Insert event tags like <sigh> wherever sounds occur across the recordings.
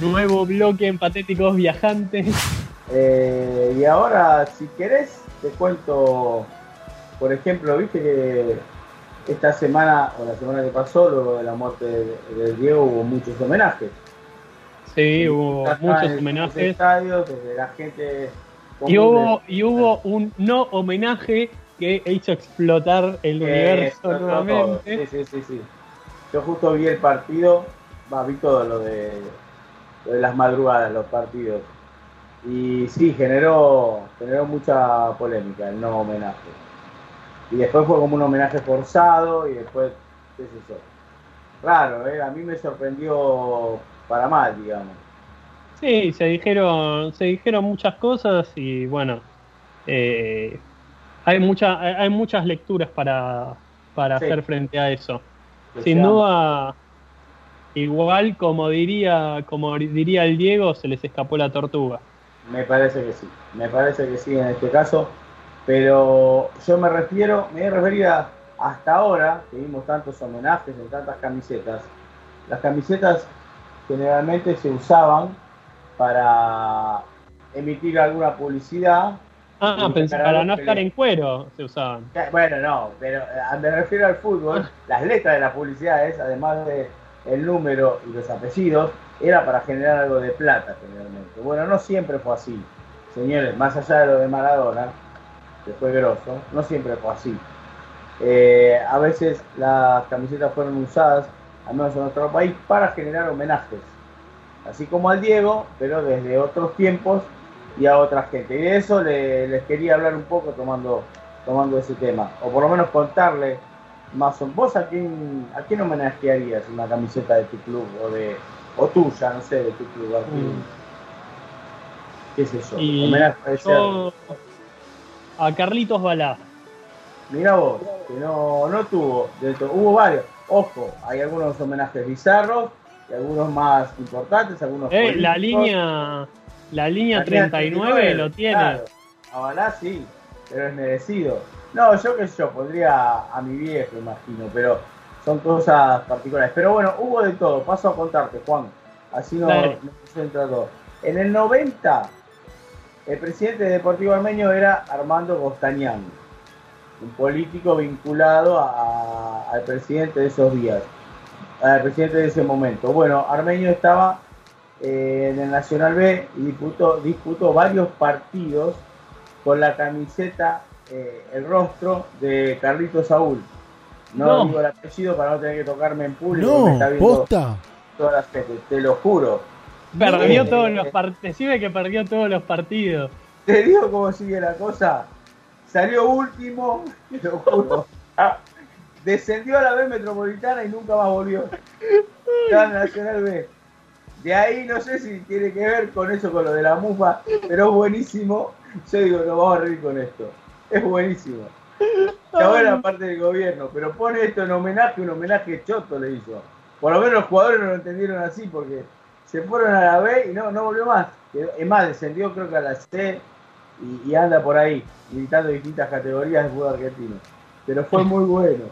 nuevo bloque en Patéticos Viajantes. Eh, y ahora, si querés, te cuento, por ejemplo, viste que esta semana o la semana que pasó, luego de la muerte de, Diego, hubo muchos homenajes. Sí, hubo muchos homenajes. Estadios, desde la gente y hubo, y hubo un no homenaje que hizo explotar el universo nuevamente. Sí, sí, sí, sí. Yo justo vi el partido, vi todo lo de, de las madrugadas, los partidos. Y sí, generó, generó mucha polémica el no homenaje. Y después fue como un homenaje forzado y después, qué sé yo. Raro, ¿eh? a mí me sorprendió para mal, digamos. Sí, se dijeron, se dijeron muchas cosas y bueno, eh, hay, mucha, hay muchas lecturas para, para hacer frente a eso. Sin duda, igual como diría, como diría el Diego, se les escapó la tortuga. Me parece que sí, me parece que sí en este caso, pero yo me refiero, me refería hasta ahora, que vimos tantos homenajes en tantas camisetas, las camisetas generalmente se usaban para emitir alguna publicidad. Ah, para no estar en cuero se usaban. Bueno, no, pero eh, me refiero al fútbol, <laughs> las letras de las publicidades, además de el número y los apellidos, era para generar algo de plata generalmente. Bueno, no siempre fue así. Señores, más allá de lo de Maradona, que fue grosso, no siempre fue así. Eh, a veces las camisetas fueron usadas, al menos en nuestro país, para generar homenajes así como al Diego, pero desde otros tiempos y a otra gente. Y de eso les quería hablar un poco tomando, tomando ese tema, o por lo menos contarle ¿Vos a quién, a quién homenajearías una camiseta de tu club o de o tuya, no sé, de tu club? ¿a mm. ¿Qué es eso? yo, a Carlitos Balá. Mira vos, que no, no tuvo, hubo varios. Ojo, hay algunos homenajes bizarros y algunos más importantes, algunos eh, la línea la línea 39, lo tiene. Claro, a sí, pero es merecido. No, yo qué sé yo, pondría a mi viejo, imagino, pero son cosas particulares. Pero bueno, hubo de todo. Paso a contarte, Juan. Así no, no todo. En el 90, el presidente de Deportivo Armenio era Armando Gostañán, un político vinculado al presidente de esos días al presidente de ese momento. Bueno, Armenio estaba eh, en el Nacional B y disputó, disputó varios partidos con la camiseta, eh, el rostro de Carlito Saúl. No, digo el apellido para no tener que tocarme en público. No, posta. Todas las veces, te lo juro. Perdió todos los partidos. Decime que perdió todos los partidos. Te digo cómo sigue la cosa. Salió último, <laughs> te lo juro. Ah, descendió a la B Metropolitana y nunca más volvió. Ya Nacional B. De ahí no sé si tiene que ver con eso, con lo de la mufa, pero es buenísimo. Yo digo, nos vamos a reír con esto. Es buenísimo. Ya era parte del gobierno, pero pone esto en homenaje, un homenaje choto le hizo. Por lo menos los jugadores no lo entendieron así porque se fueron a la B y no, no volvió más. Es más, descendió creo que a la C y, y anda por ahí, militando distintas categorías de fútbol argentino. Pero fue muy bueno.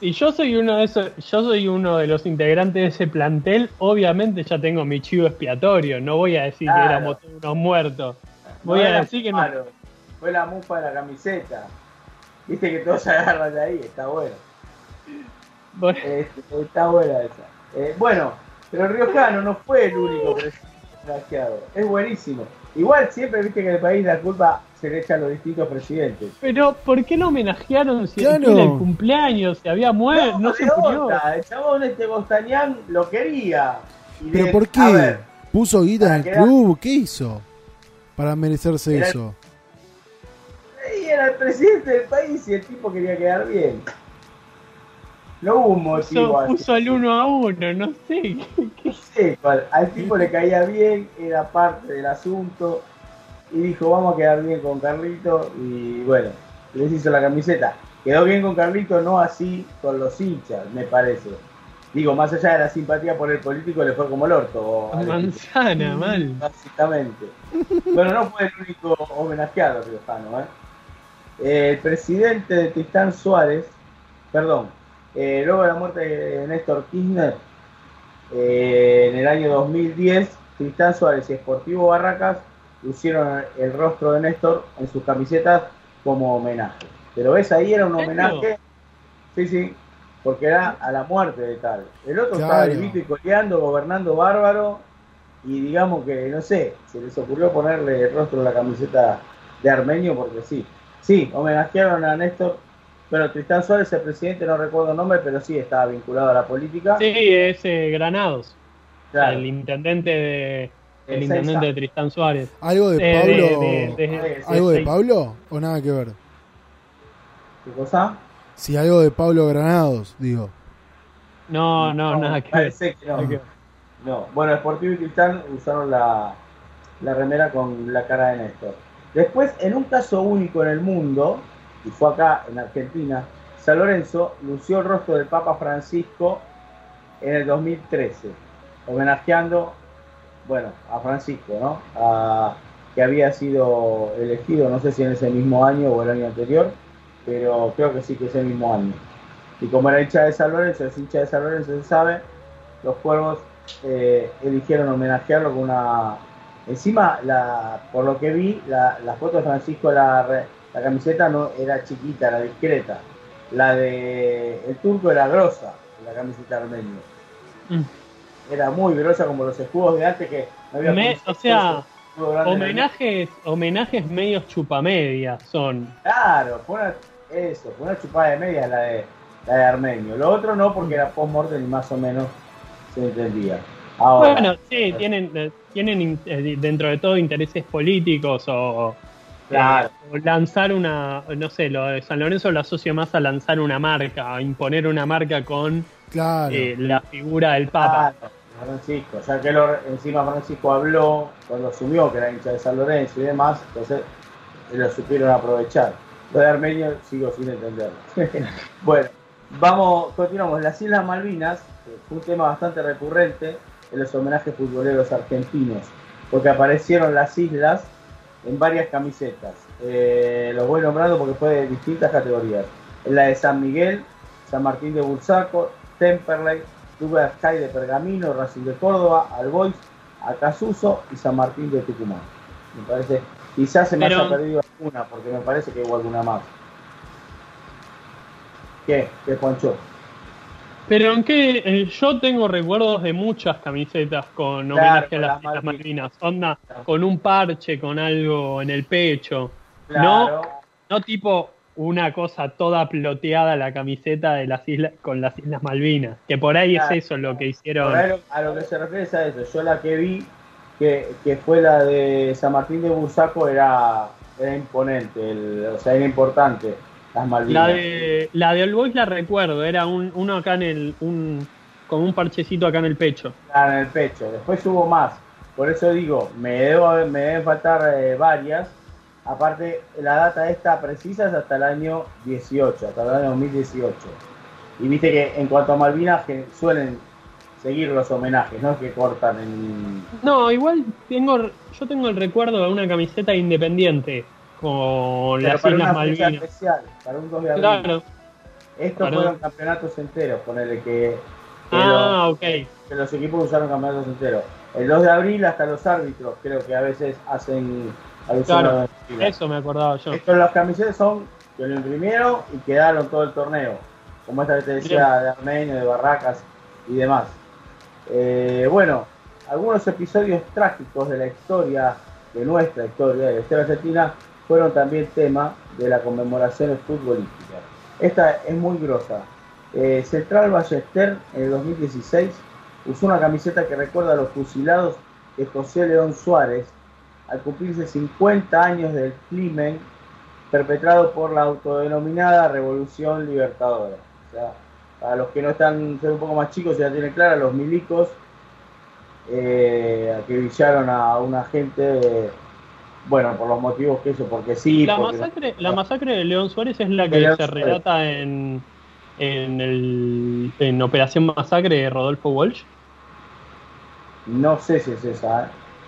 Si yo soy uno de esos, yo soy uno de los integrantes de ese plantel, obviamente ya tengo mi chivo expiatorio, no voy a decir que éramos unos muertos. Voy a decir que no. Fue la mufa de la camiseta. Viste que todos se <laughs> agarran de ahí, está bueno. Este, está buena esa. Eh, bueno, pero Riojano no fue el único desgraciado. Es buenísimo. Igual siempre viste que en el país la culpa se le echa a los distintos presidentes. Pero, ¿por qué no homenajearon si era el cumpleaños? Se había muerto, no, se murió. El chabón este Gostañán lo quería. ¿Pero por qué? ¿Puso guita en el club? ¿Qué hizo? Para merecerse eso. Y era el presidente del país y el tipo quería quedar bien. No hubo un motivo puso, puso el uno a uno, no sé. <laughs> ¿qué? sé, al tipo le caía bien, era parte del asunto y dijo vamos a quedar bien con Carlito y bueno, les hizo la camiseta. Quedó bien con Carlito, no así con los hinchas, me parece. Digo, más allá de la simpatía por el político, le fue como el orto. Manzana, mal. Básicamente. Bueno, no fue el único homenajeado, Riojano. ¿eh? El presidente de Tristán Suárez, perdón, eh, luego de la muerte de Néstor Kirchner, eh, en el año 2010 Tristán Suárez y Sportivo Barracas pusieron el rostro de Néstor en sus camisetas como homenaje. Pero ves ahí era un homenaje, sí, sí, porque era a la muerte de tal. El otro estaba vivito y coleando, gobernando bárbaro, y digamos que, no sé, se les ocurrió ponerle el rostro a la camiseta de Armenio porque sí. Sí, homenajearon a Néstor, pero Tristán Suárez, el presidente, no recuerdo el nombre, pero sí estaba vinculado a la política. Sí, es eh, Granados, el intendente de el intendente de Tristán Suárez. ¿Algo de Pablo? ¿Algo de Pablo o nada que ver? ¿Qué cosa? Si algo de Pablo Granados, digo. No, no, nada que ver. no. no. Bueno, Sportivo y Tristán usaron la, la remera con la cara de Néstor. Después, en un caso único en el mundo, y fue acá en Argentina, San Lorenzo lució el rostro del Papa Francisco en el 2013, homenajeando bueno, a Francisco, ¿no? que había sido elegido, no sé si en ese mismo año o el año anterior, pero creo que sí que es el mismo año. Y como era hincha de San Lorenzo, es hincha de San Lorenzo, se sabe, los cuervos eh, eligieron homenajearlo con una... Encima, la, por lo que vi, la, foto de Francisco, la, la camiseta no era chiquita, era discreta. La de el turco era grosa, la camiseta armenio. Mm era muy grosa como los escudos de antes que no había O sea, homenajes, homenajes medios chupamedias son. Claro, fue una, eso, fue una chupada de media la de, la de Armenio. Lo otro no, porque era post-mortem y más o menos se entendía. Bueno, sí, tienen, eh, tienen eh, dentro de todo intereses políticos o, claro. o, lanzar una, no sé, lo de San Lorenzo lo asocio más a lanzar una marca, a imponer una marca con eh, la figura del Papa. Francisco, ya que encima Francisco habló cuando asumió que era hincha de San Lorenzo y demás, entonces lo supieron aprovechar. Lo de Armenio sigo sin entenderlo. <laughs> bueno, vamos, continuamos. Las Islas Malvinas, fue un tema bastante recurrente en los homenajes futboleros argentinos, porque aparecieron las islas en varias camisetas. Eh, los voy nombrando porque fue de distintas categorías. En la de San Miguel, San Martín de Bursaco, Temperley, Club Sky de Pergamino, Racing de Córdoba, Albois, Acasuso y San Martín de Tucumán. Me parece, quizás se me haya perdido alguna, porque me parece que hubo alguna más. ¿Qué? ¿Qué, Juancho? Pero aunque eh, yo tengo recuerdos de muchas camisetas con homenaje a las, las Malvinas. Onda, con un parche, con algo en el pecho. No, no tipo una cosa toda ploteada la camiseta de las islas con las Islas Malvinas, que por ahí es eso lo que hicieron. a lo que se refiere es a eso. Yo la que vi, que, que fue la de San Martín de Bursaco, era, era imponente, o sea, era importante. La de, la de All Boys la recuerdo, era un, uno acá en el, un, con un parchecito acá en el pecho. Claro, en el pecho. Después hubo más. Por eso digo, me, debo, me deben faltar eh, varias Aparte, la data esta precisa es hasta el año 18, hasta el año 2018. Y viste que en cuanto a Malvinas, que suelen seguir los homenajes, ¿no? Que cortan en... No, igual tengo, yo tengo el recuerdo de una camiseta independiente con las para Islas una Malvinas. especial, para un 2 de abril. Claro. Estos fueron campeonatos enteros, ponele que... que ah, ok. Que los equipos usaron campeonatos enteros. El 2 de abril hasta los árbitros creo que a veces hacen Claro, eso me acordaba yo. Estos, las camisetas son que lo imprimieron y quedaron todo el torneo. Como esta que te decía de Armenio, de Barracas y demás. Eh, bueno, algunos episodios trágicos de la historia, de nuestra historia, de la historia argentina, fueron también tema de la conmemoración futbolística. Esta es muy grosa. Eh, Central Ballester en el 2016 usó una camiseta que recuerda a los fusilados de José León Suárez al cumplirse 50 años del crimen perpetrado por la autodenominada Revolución Libertadora. O sea, para los que no están, ser un poco más chicos, ya tienen clara, los milicos eh, que brillaron a una gente, bueno, por los motivos que eso, porque sí. La, masacre, la masacre de León Suárez es la que se relata en, en, el, en Operación Masacre de Rodolfo Walsh. No sé si es esa.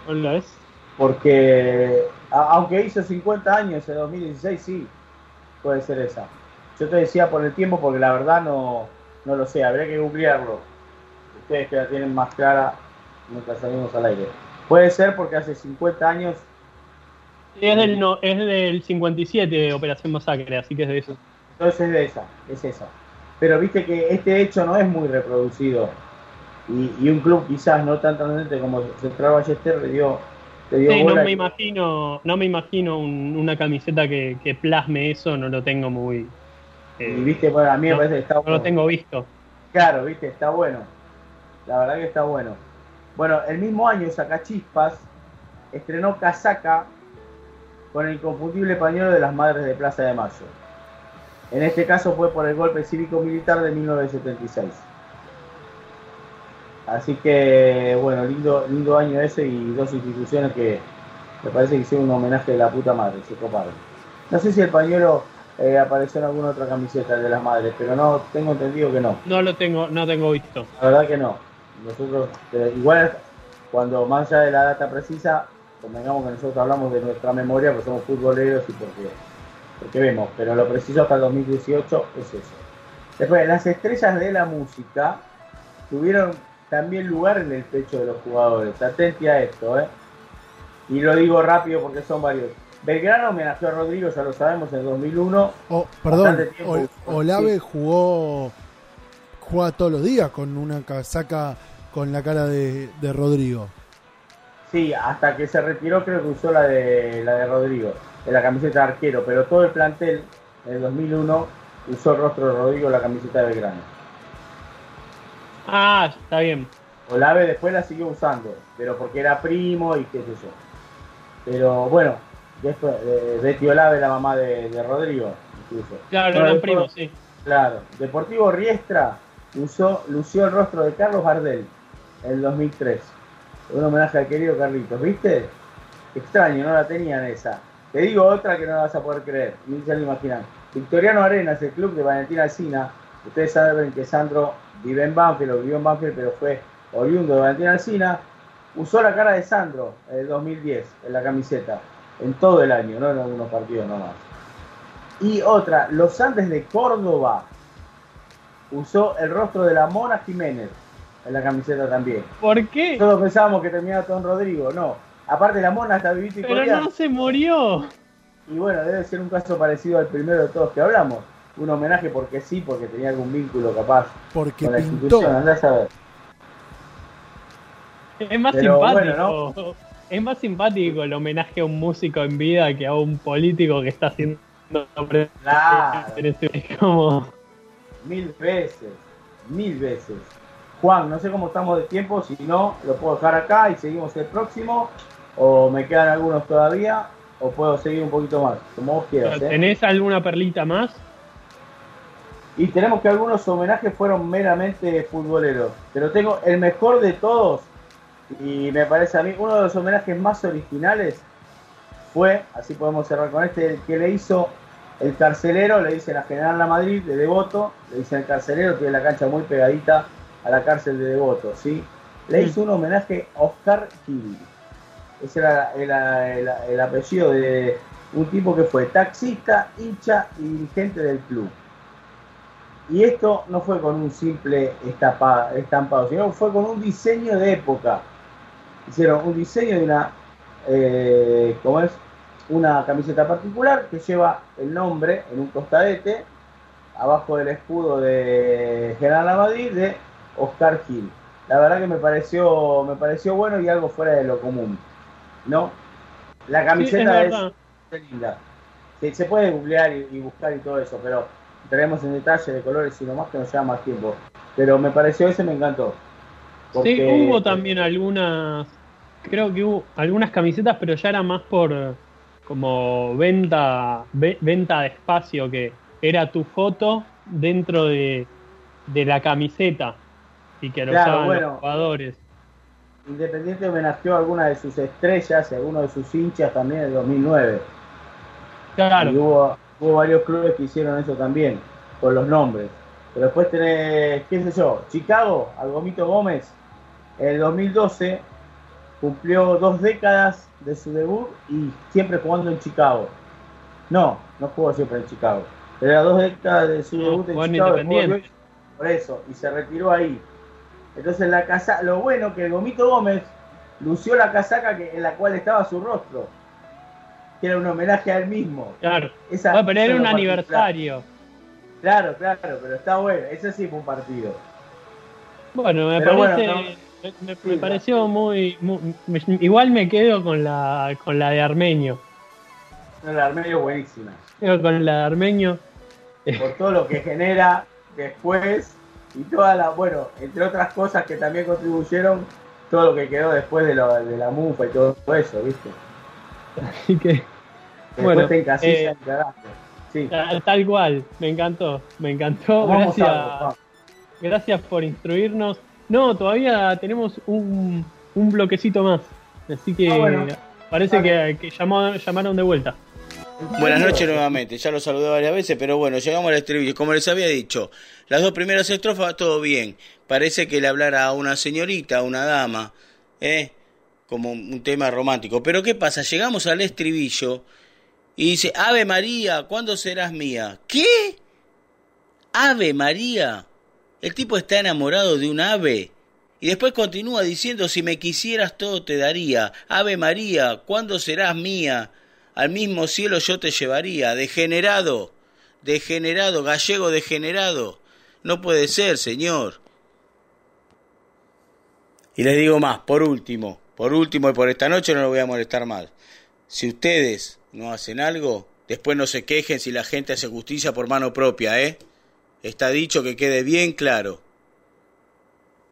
¿eh? la es? Porque, aunque hizo 50 años en 2016, sí, puede ser esa. Yo te decía por el tiempo, porque la verdad no, no lo sé, habría que googlearlo. Ustedes que la tienen más clara mientras salimos al aire. Puede ser porque hace 50 años. Es del, no, es del 57 de Operación Masacre, así que es de eso. Entonces es de esa, es esa. Pero viste que este hecho no es muy reproducido. Y, un club quizás no tan trascendente como Central Ballester le dio, le dio sí, no me imagino, no me imagino una camiseta que, plasme eso, no lo tengo muy. y viste, bueno, a mí me parece que está No lo tengo visto. Claro, viste, está bueno. La verdad que está bueno. Bueno, el mismo año Sacachispas estrenó Casaca con el inconfundible pañuelo de las Madres de Plaza de Mayo. En este caso fue por el golpe cívico-militar de 1976. Así que, bueno, lindo, lindo año ese y dos instituciones que me parece que hicieron un homenaje de la puta madre, se coparon. No sé si el pañuelo eh, apareció en alguna otra camiseta de las madres, pero no tengo entendido que no. No lo tengo, no tengo visto. La verdad que no nosotros, eh, igual cuando más allá de la data precisa, convengamos que nosotros hablamos de nuestra memoria, porque somos futboleros y porque, porque vemos, pero lo preciso hasta el 2018 es eso. Después, las estrellas de la música tuvieron también lugar en el pecho de los jugadores. Atente a esto, ¿eh? Y lo digo rápido porque son varios. Belgrano homenajeó a Rodrigo, ya lo sabemos, en 2001. Oh, perdón, Olave jugó juega todos los días con una casaca con la cara de, Rodrigo. Sí, hasta que se retiró creo que usó la de la de Rodrigo, de la camiseta de arquero, pero todo el plantel en el 2001 usó el rostro de Rodrigo la camiseta de Belgrano. Ah, está bien. Olave después la siguió usando, pero porque era primo y qué sé yo. Pero bueno, después, eh, Betty Olave, la mamá de, Rodrigo, incluso. Claro, era primo, sí. Claro, Deportivo Riestra usó, lució el rostro de Carlos Bardel en el 2003. Un homenaje al querido Carlitos, ¿viste? Extraño, no la tenían esa. Te digo otra que no vas a poder creer, ni se lo imaginan. Victoriano Arenas, el club de Valentina Alcina. Ustedes saben que Sandro vive en Banfield, o vivió en Banfield, pero fue oriundo de Valentina Alcina. Usó la cara de Sandro en el 2010 en la camiseta, en todo el año, no en algunos partidos nomás. Y otra, los Andes de Córdoba usó el rostro de la Mona Jiménez en la camiseta también. ¿Por qué? Todos pensábamos que terminaba Don Rodrigo, no. Aparte la Mona está vivita y Pero no se murió. Y bueno, debe ser un caso parecido al primero de todos que hablamos. Un homenaje porque sí, porque tenía algún vínculo capaz porque con la institución, andás a ver. Es más simpático. Es más simpático el homenaje a un músico en vida que a un político que está haciendo claro. Es como mil veces, mil veces. Juan, no sé cómo estamos de tiempo, si no, lo puedo dejar acá y seguimos el próximo, o me quedan algunos todavía, o puedo seguir un poquito más, como vos quieras. ¿eh? ¿Tenés alguna perlita más? Y tenemos que algunos homenajes fueron meramente futboleros, pero tengo el mejor de todos, y me parece a mí uno de los homenajes más originales fue, así podemos cerrar con este, el que le hizo el carcelero le dicen a General La Madrid de Devoto, le dicen el carcelero, tiene la cancha muy pegadita a la cárcel de Devoto, ¿sí? Le hizo un homenaje a Oscar Gil. Ese era el, apellido de un tipo que fue taxista, hincha y dirigente del club. Y esto no fue con un simple estampado, sino fue con un diseño de época. Hicieron un diseño de una, eh, ¿cómo es? una camiseta particular que lleva el nombre en un costadete, abajo del escudo de General Madrid de Oscar Gil. La verdad que me pareció, me pareció bueno y algo fuera de lo común. ¿No? La camiseta es, linda. Se, puede googlear y, buscar y todo eso, pero entraremos en detalle de colores y más que nos lleva más tiempo. Pero me pareció ese, me encantó. Sí, hubo también algunas, creo que hubo algunas camisetas, pero ya era más por como venta, venta de espacio, que era tu foto dentro de, la camiseta y que lo usaban los jugadores. Independiente homenajeó a alguna de sus estrellas y a algunos de sus hinchas también en 2009. Claro. Y hubo, hubo varios clubes que hicieron eso también, con los nombres. Pero después tenés, qué sé yo, Chicago, al Gomito Gómez, en el 2012 cumplió dos décadas de su debut y siempre jugando en Chicago. No, no jugó siempre en Chicago. Pero era dos décadas de su debut en Chicago. Por eso, y se retiró ahí. Entonces la casa, lo bueno que el Gomito Gómez lució la casaca que, en la cual estaba su rostro, que era un homenaje a él mismo. Claro. Esa, pero era un aniversario. Claro, claro, pero está bueno. Ese sí fue un partido. Bueno, me parece. me, pareció muy, igual me quedo con la con la de Armenio. No, la de Armenio es buenísima. con la de Armenio. Por todo lo que genera después y toda la, bueno, entre otras cosas que también contribuyeron, todo lo que quedó después de, lo, de la mufa y todo eso, ¿viste? Así que. bueno, te eh, sí. Tal cual, me encantó, me encantó. Gracias, gracias por instruirnos. No, todavía tenemos un, un bloquecito más. Así que ah, parece que, que llamaron de vuelta. Buenas noches nuevamente, ya lo saludé varias veces, pero bueno, llegamos al estribillo. Como les había dicho, las dos primeras estrofas, todo bien. Parece que le hablara a una señorita, a una dama, ¿eh? como un tema romántico. Pero ¿qué pasa? Llegamos al estribillo y dice, Ave María, ¿cuándo serás mía? ¿Qué? Ave María. El tipo está enamorado de un ave. Y después continúa diciendo, si me quisieras todo te daría. Ave María, ¿cuándo serás mía? Al mismo cielo yo te llevaría. Degenerado, degenerado, gallego degenerado. No puede ser, señor. Y les digo más, por último, por último y por esta noche no lo voy a molestar más. Si ustedes no hacen algo, después no se quejen si la gente hace justicia por mano propia, ¿eh? Está dicho que quede bien claro.